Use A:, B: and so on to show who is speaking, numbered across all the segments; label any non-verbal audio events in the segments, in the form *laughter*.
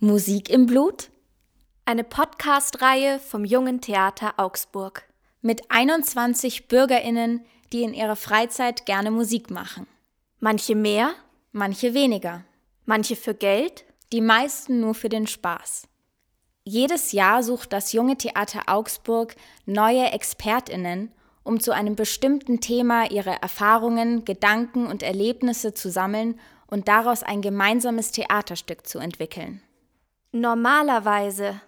A: Musik im Blut? Eine Podcast-Reihe vom Jungen Theater Augsburg mit 21 BürgerInnen, die in ihrer Freizeit gerne Musik machen. Manche mehr, manche weniger. Manche für Geld, die meisten nur für den Spaß. Jedes Jahr sucht das Junge Theater Augsburg neue ExpertInnen, um zu einem bestimmten Thema ihre Erfahrungen, Gedanken und Erlebnisse zu sammeln und daraus ein gemeinsames Theaterstück zu entwickeln. Normalerweise.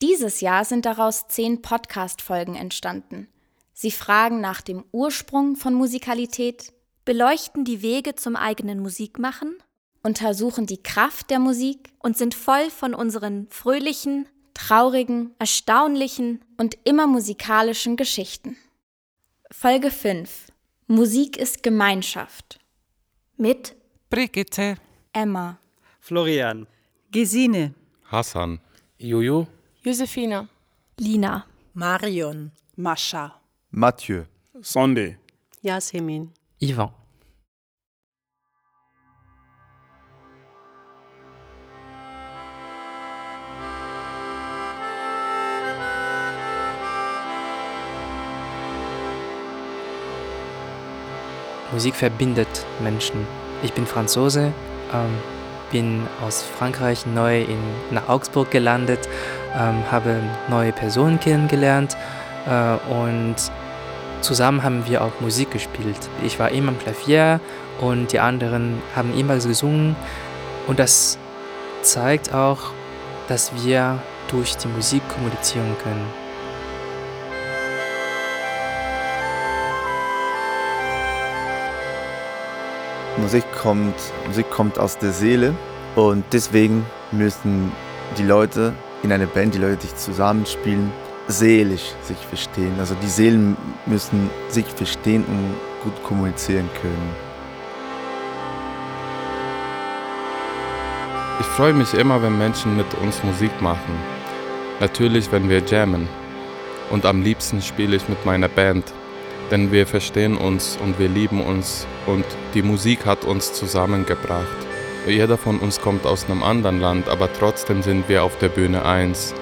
A: Dieses Jahr sind daraus zehn Podcast-Folgen entstanden. Sie fragen nach dem Ursprung von Musikalität, beleuchten die Wege zum eigenen Musikmachen, untersuchen die Kraft der Musik und sind voll von unseren fröhlichen, traurigen, erstaunlichen und immer musikalischen Geschichten. Folge 5 Musik ist Gemeinschaft. Mit
B: Brigitte,
A: Emma,
C: Florian,
D: Gesine,
E: Hassan,
F: Jojo,
G: Josefina,
A: Lina,
D: Marion, Mascha,
H: Mathieu,
C: Sonde,
D: Yasemin,
F: Ivan. Musik verbindet Menschen. Ich bin Franzose, ähm, bin aus Frankreich neu in, nach Augsburg gelandet, ähm, habe neue Personen kennengelernt äh, und zusammen haben wir auch Musik gespielt. Ich war immer am Klavier und die anderen haben immer gesungen und das zeigt auch, dass wir durch die Musik kommunizieren können.
H: Musik kommt, Musik kommt aus der Seele und deswegen müssen die Leute in einer Band, die Leute, die zusammenspielen, seelisch sich verstehen. Also die Seelen müssen sich verstehen und gut kommunizieren können.
E: Ich freue mich immer, wenn Menschen mit uns Musik machen. Natürlich, wenn wir jammen. Und am liebsten spiele ich mit meiner Band. Denn wir verstehen uns und wir lieben uns und die Musik hat uns zusammengebracht. Jeder von uns kommt aus einem anderen Land, aber trotzdem sind wir auf der Bühne eins.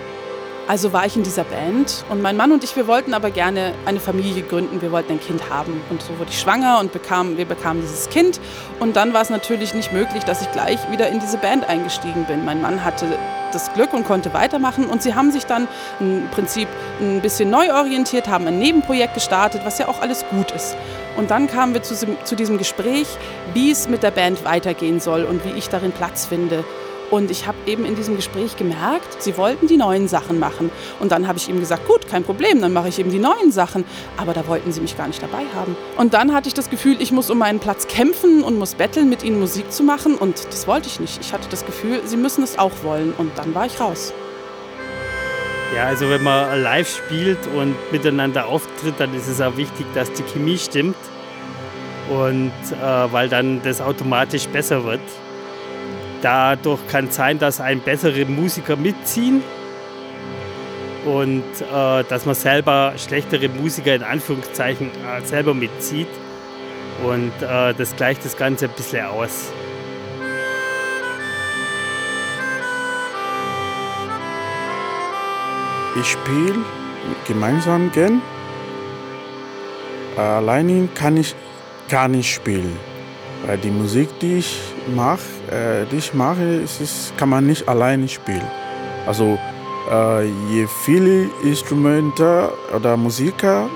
G: Also war ich in dieser Band und mein Mann und ich, wir wollten aber gerne eine Familie gründen, wir wollten ein Kind haben. Und so wurde ich schwanger und bekam, wir bekamen dieses Kind. Und dann war es natürlich nicht möglich, dass ich gleich wieder in diese Band eingestiegen bin. Mein Mann hatte das Glück und konnte weitermachen. Und sie haben sich dann im Prinzip ein bisschen neu orientiert, haben ein Nebenprojekt gestartet, was ja auch alles gut ist. Und dann kamen wir zu, zu diesem Gespräch, wie es mit der Band weitergehen soll und wie ich darin Platz finde. Und ich habe eben in diesem Gespräch gemerkt, sie wollten die neuen Sachen machen. Und dann habe ich ihm gesagt, gut, kein Problem, dann mache ich eben die neuen Sachen. Aber da wollten sie mich gar nicht dabei haben. Und dann hatte ich das Gefühl, ich muss um meinen Platz kämpfen und muss betteln, mit ihnen Musik zu machen. Und das wollte ich nicht. Ich hatte das Gefühl, sie müssen es auch wollen. Und dann war ich raus.
C: Ja, also wenn man live spielt und miteinander auftritt, dann ist es auch wichtig, dass die Chemie stimmt. Und äh, weil dann das automatisch besser wird. Dadurch kann es sein, dass ein bessere Musiker mitziehen und äh, dass man selber schlechtere Musiker in Anführungszeichen äh, selber mitzieht. Und äh, das gleicht das Ganze ein bisschen aus.
I: Ich spiele gemeinsam gern. Alleine kann ich gar nicht spielen. Weil die Musik, die ich mache, äh, die ich mache, ist, kann man nicht alleine spielen. Also äh, je viele Instrumente oder Musiker,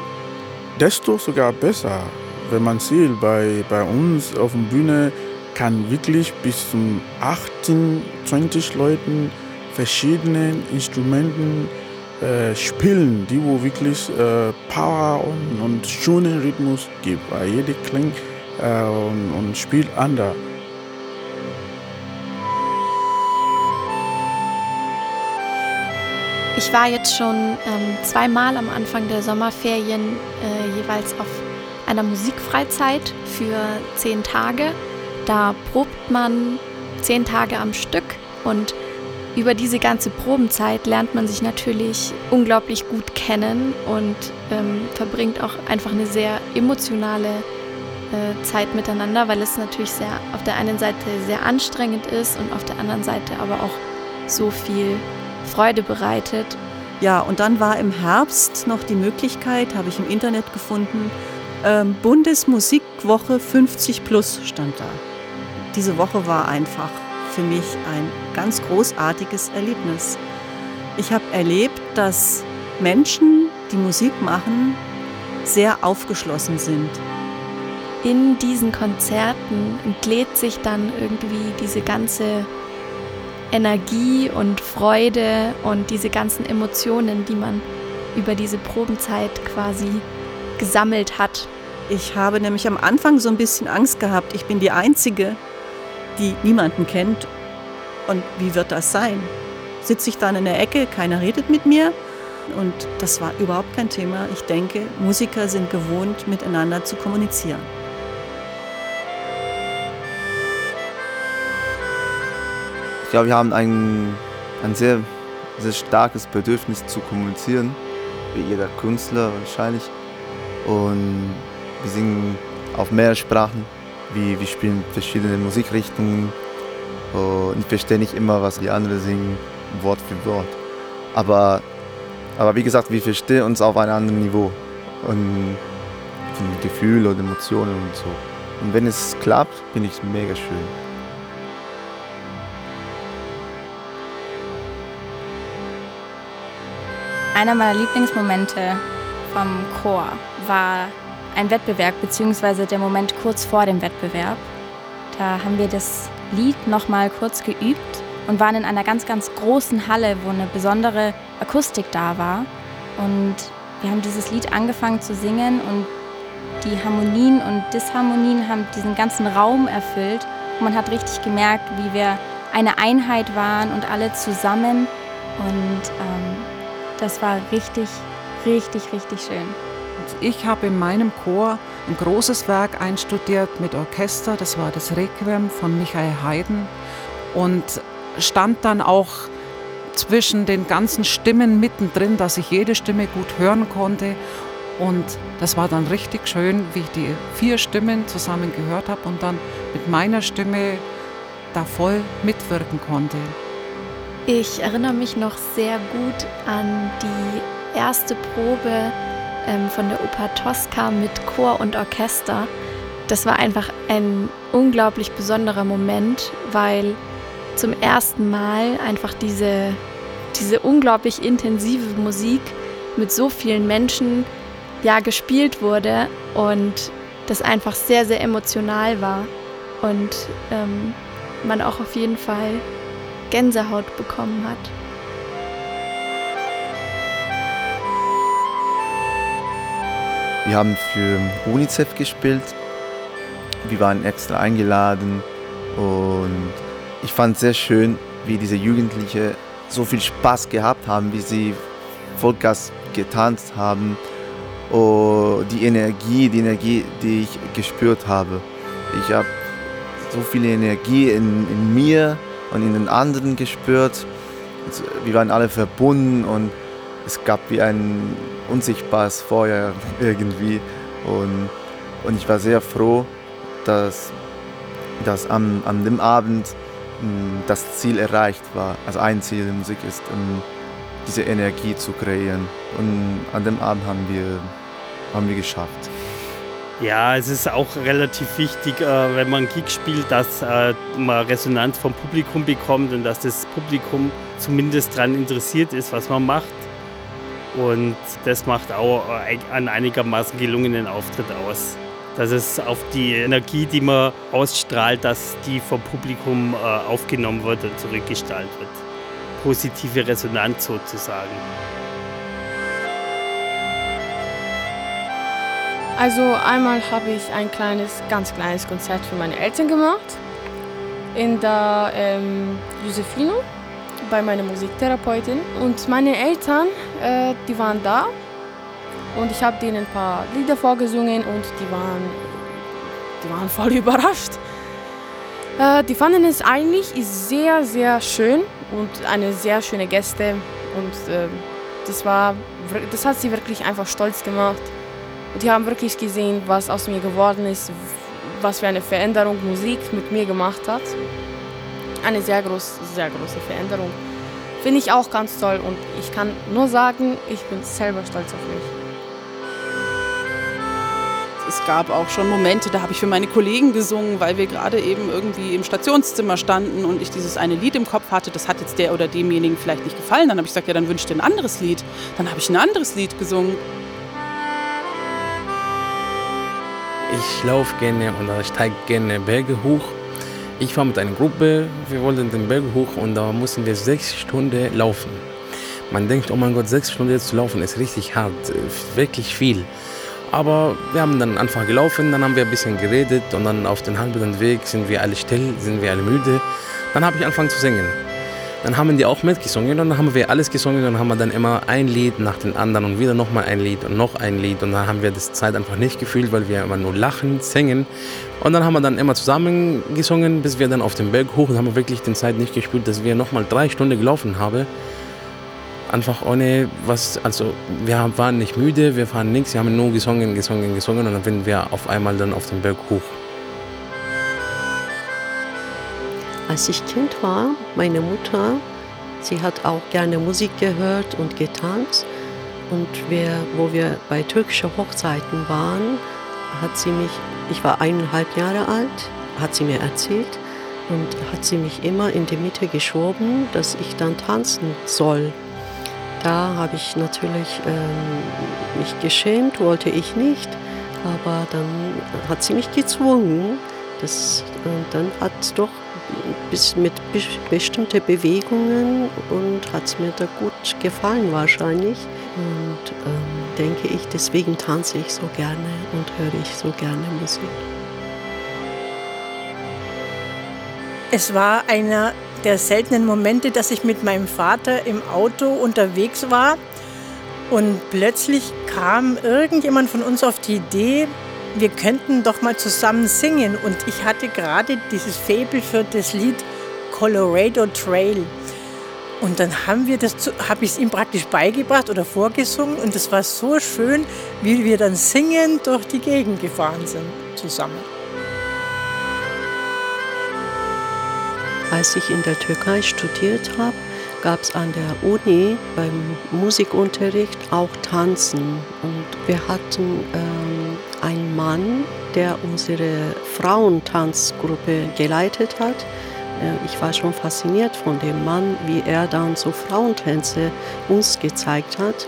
I: desto sogar besser. Wenn man sieht, bei, bei uns auf der Bühne kann wirklich bis zu 18, 20 Leuten verschiedene Instrumenten äh, spielen, die wo wirklich äh, Power und, und schönen Rhythmus gibt. Weil jede klingt äh, und, und spielt anders.
A: Ich war jetzt schon ähm, zweimal am Anfang der Sommerferien äh, jeweils auf einer Musikfreizeit für zehn Tage. Da probt man zehn Tage am Stück und über diese ganze Probenzeit lernt man sich natürlich unglaublich gut kennen und ähm, verbringt auch einfach eine sehr emotionale äh, Zeit miteinander, weil es natürlich sehr auf der einen Seite sehr anstrengend ist und auf der anderen Seite aber auch so viel Freude bereitet.
D: Ja, und dann war im Herbst noch die Möglichkeit, habe ich im Internet gefunden, ähm, Bundesmusikwoche 50 plus stand da. Diese Woche war einfach für mich ein ganz großartiges Erlebnis. Ich habe erlebt, dass Menschen, die Musik machen, sehr aufgeschlossen sind.
A: In diesen Konzerten entlädt sich dann irgendwie diese ganze Energie und Freude und diese ganzen Emotionen, die man über diese Probenzeit quasi gesammelt hat.
D: Ich habe nämlich am Anfang so ein bisschen Angst gehabt. Ich bin die Einzige, die niemanden kennt. Und wie wird das sein? Sitze ich dann in der Ecke, keiner redet mit mir? Und das war überhaupt kein Thema. Ich denke, Musiker sind gewohnt, miteinander zu kommunizieren.
H: Glaube, wir haben ein, ein sehr, sehr starkes Bedürfnis zu kommunizieren, wie jeder Künstler wahrscheinlich. Und wir singen auf mehrere Sprachen, wie wir spielen verschiedene Musikrichtungen. Und ich verstehe nicht immer, was die anderen singen, Wort für Wort. Aber, aber wie gesagt, wir verstehen uns auf einem anderen Niveau. Und von Gefühl und Emotionen und so. Und wenn es klappt, finde ich mega schön.
B: Einer meiner Lieblingsmomente vom Chor war ein Wettbewerb, beziehungsweise der Moment kurz vor dem Wettbewerb. Da haben wir das Lied nochmal kurz geübt und waren in einer ganz, ganz großen Halle, wo eine besondere Akustik da war. Und wir haben dieses Lied angefangen zu singen und die Harmonien und Disharmonien haben diesen ganzen Raum erfüllt. Und man hat richtig gemerkt, wie wir eine Einheit waren und alle zusammen. Und ähm, das war richtig, richtig, richtig schön.
J: Ich habe in meinem Chor ein großes Werk einstudiert mit Orchester, das war das Requiem von Michael Haydn und stand dann auch zwischen den ganzen Stimmen mittendrin, dass ich jede Stimme gut hören konnte. Und das war dann richtig schön, wie ich die vier Stimmen zusammen gehört habe und dann mit meiner Stimme da voll mitwirken konnte.
A: Ich erinnere mich noch sehr gut an die erste Probe ähm, von der Oper Tosca mit Chor und Orchester. Das war einfach ein unglaublich besonderer Moment, weil zum ersten Mal einfach diese, diese unglaublich intensive Musik mit so vielen Menschen ja gespielt wurde und das einfach sehr, sehr emotional war und ähm, man auch auf jeden Fall Gänsehaut bekommen hat.
H: Wir haben für UNICEF gespielt. Wir waren extra eingeladen und ich fand sehr schön, wie diese Jugendlichen so viel Spaß gehabt haben, wie sie Vollgas getanzt haben. Oh, die Energie, die Energie, die ich gespürt habe. Ich habe so viel Energie in, in mir und in den anderen gespürt. Wir waren alle verbunden und es gab wie ein unsichtbares Feuer *laughs* irgendwie. Und, und ich war sehr froh, dass, dass am, an dem Abend hm, das Ziel erreicht war. Also ein Ziel der Musik ist, um diese Energie zu kreieren. Und an dem Abend haben wir, haben wir geschafft.
C: Ja, es ist auch relativ wichtig, äh, wenn man Gig spielt, dass äh, man Resonanz vom Publikum bekommt und dass das Publikum zumindest daran interessiert ist, was man macht. Und das macht auch einen einigermaßen gelungenen Auftritt aus. Dass es auf die Energie, die man ausstrahlt, dass die vom Publikum äh, aufgenommen wird und zurückgestaltet wird. Positive Resonanz sozusagen.
K: Also einmal habe ich ein kleines, ganz kleines Konzert für meine Eltern gemacht in der ähm, Josefino bei meiner Musiktherapeutin. Und meine Eltern, äh, die waren da und ich habe denen ein paar Lieder vorgesungen und die waren, die waren voll *laughs* überrascht. Äh, die fanden es eigentlich sehr, sehr schön, und eine sehr schöne Gäste und äh, das war, das hat sie wirklich einfach stolz gemacht. Und die haben wirklich gesehen, was aus mir geworden ist, was für eine Veränderung Musik mit mir gemacht hat. Eine sehr, groß, sehr große Veränderung. Finde ich auch ganz toll und ich kann nur sagen, ich bin selber stolz auf mich.
G: Es gab auch schon Momente, da habe ich für meine Kollegen gesungen, weil wir gerade eben irgendwie im Stationszimmer standen und ich dieses eine Lied im Kopf hatte. Das hat jetzt der oder demjenigen vielleicht nicht gefallen. Dann habe ich gesagt, ja, dann wünsche dir ein anderes Lied. Dann habe ich ein anderes Lied gesungen.
L: Ich laufe gerne oder steige gerne Berge hoch. Ich war mit einer Gruppe, wir wollten den Berg hoch und da mussten wir sechs Stunden laufen. Man denkt, oh mein Gott, sechs Stunden zu laufen ist richtig hart, wirklich viel. Aber wir haben dann einfach gelaufen, dann haben wir ein bisschen geredet und dann auf dem halben Weg sind wir alle still, sind wir alle müde. Dann habe ich angefangen zu singen. Dann haben die auch mitgesungen und dann haben wir alles gesungen und dann haben wir dann immer ein Lied nach dem anderen und wieder nochmal ein Lied und noch ein Lied und dann haben wir das Zeit einfach nicht gefühlt, weil wir immer nur lachen, singen und dann haben wir dann immer zusammen gesungen, bis wir dann auf den Berg hoch und haben wirklich die Zeit nicht gespielt, dass wir nochmal drei Stunden gelaufen haben einfach ohne was, also wir waren nicht müde, wir waren nichts, wir haben nur gesungen, gesungen, gesungen und dann sind wir auf einmal dann auf den Berg hoch.
M: Als ich Kind war, meine Mutter, sie hat auch gerne Musik gehört und getanzt. Und wir, wo wir bei türkischen Hochzeiten waren, hat sie mich, ich war eineinhalb Jahre alt, hat sie mir erzählt und hat sie mich immer in die Mitte geschoben, dass ich dann tanzen soll. Da habe ich natürlich ähm, mich geschämt, wollte ich nicht, aber dann hat sie mich gezwungen. Das, und dann hat doch bis mit bestimmten Bewegungen und hat es mir da gut gefallen wahrscheinlich. Und ähm, denke ich, deswegen tanze ich so gerne und höre ich so gerne Musik.
N: Es war einer der seltenen Momente, dass ich mit meinem Vater im Auto unterwegs war und plötzlich kam irgendjemand von uns auf die Idee, wir könnten doch mal zusammen singen. Und ich hatte gerade dieses Faible für das Lied Colorado Trail. Und dann haben wir das, habe ich es ihm praktisch beigebracht oder vorgesungen. Und es war so schön, wie wir dann singend durch die Gegend gefahren sind zusammen.
M: Als ich in der Türkei studiert habe, gab es an der Uni beim Musikunterricht auch Tanzen. Und wir hatten ähm, einen Mann, der unsere Frauentanzgruppe geleitet hat. Äh, ich war schon fasziniert von dem Mann, wie er dann so Frauentänze uns gezeigt hat.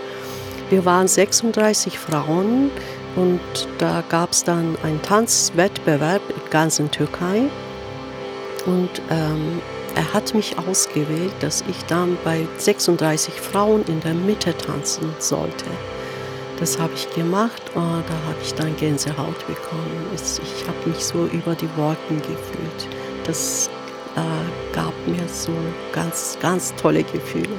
M: Wir waren 36 Frauen und da gab es dann einen Tanzwettbewerb in der ganzen Türkei. Und ähm, er hat mich ausgewählt, dass ich dann bei 36 Frauen in der Mitte tanzen sollte. Das habe ich gemacht und da habe ich dann Gänsehaut bekommen. Ich habe mich so über die Wolken gefühlt. Das äh, gab mir so ganz, ganz tolle Gefühle.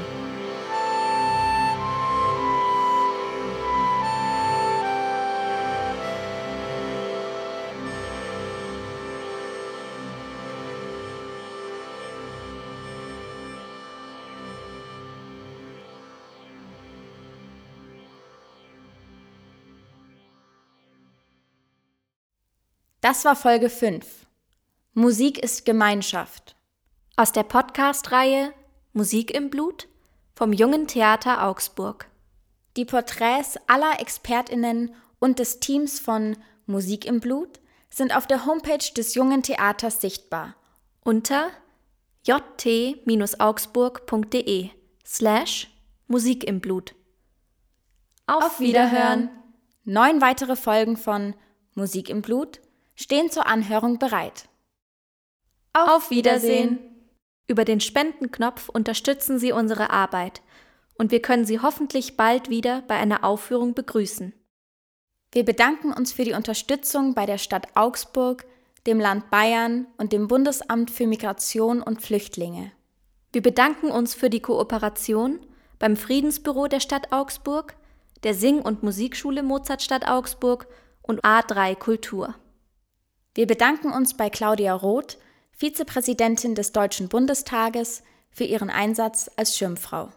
A: Das war Folge 5. Musik ist Gemeinschaft. Aus der Podcast-Reihe Musik im Blut vom Jungen Theater Augsburg. Die Porträts aller ExpertInnen und des Teams von Musik im Blut sind auf der Homepage des Jungen Theaters sichtbar unter jt-augsburg.de slash Musik im Blut. Auf Wiederhören! Neun weitere Folgen von Musik im Blut stehen zur Anhörung bereit. Auf Wiedersehen! Über den Spendenknopf unterstützen Sie unsere Arbeit und wir können Sie hoffentlich bald wieder bei einer Aufführung begrüßen. Wir bedanken uns für die Unterstützung bei der Stadt Augsburg, dem Land Bayern und dem Bundesamt für Migration und Flüchtlinge. Wir bedanken uns für die Kooperation beim Friedensbüro der Stadt Augsburg, der Sing- und Musikschule Mozartstadt Augsburg und A3 Kultur. Wir bedanken uns bei Claudia Roth, Vizepräsidentin des Deutschen Bundestages,
B: für ihren Einsatz als Schirmfrau.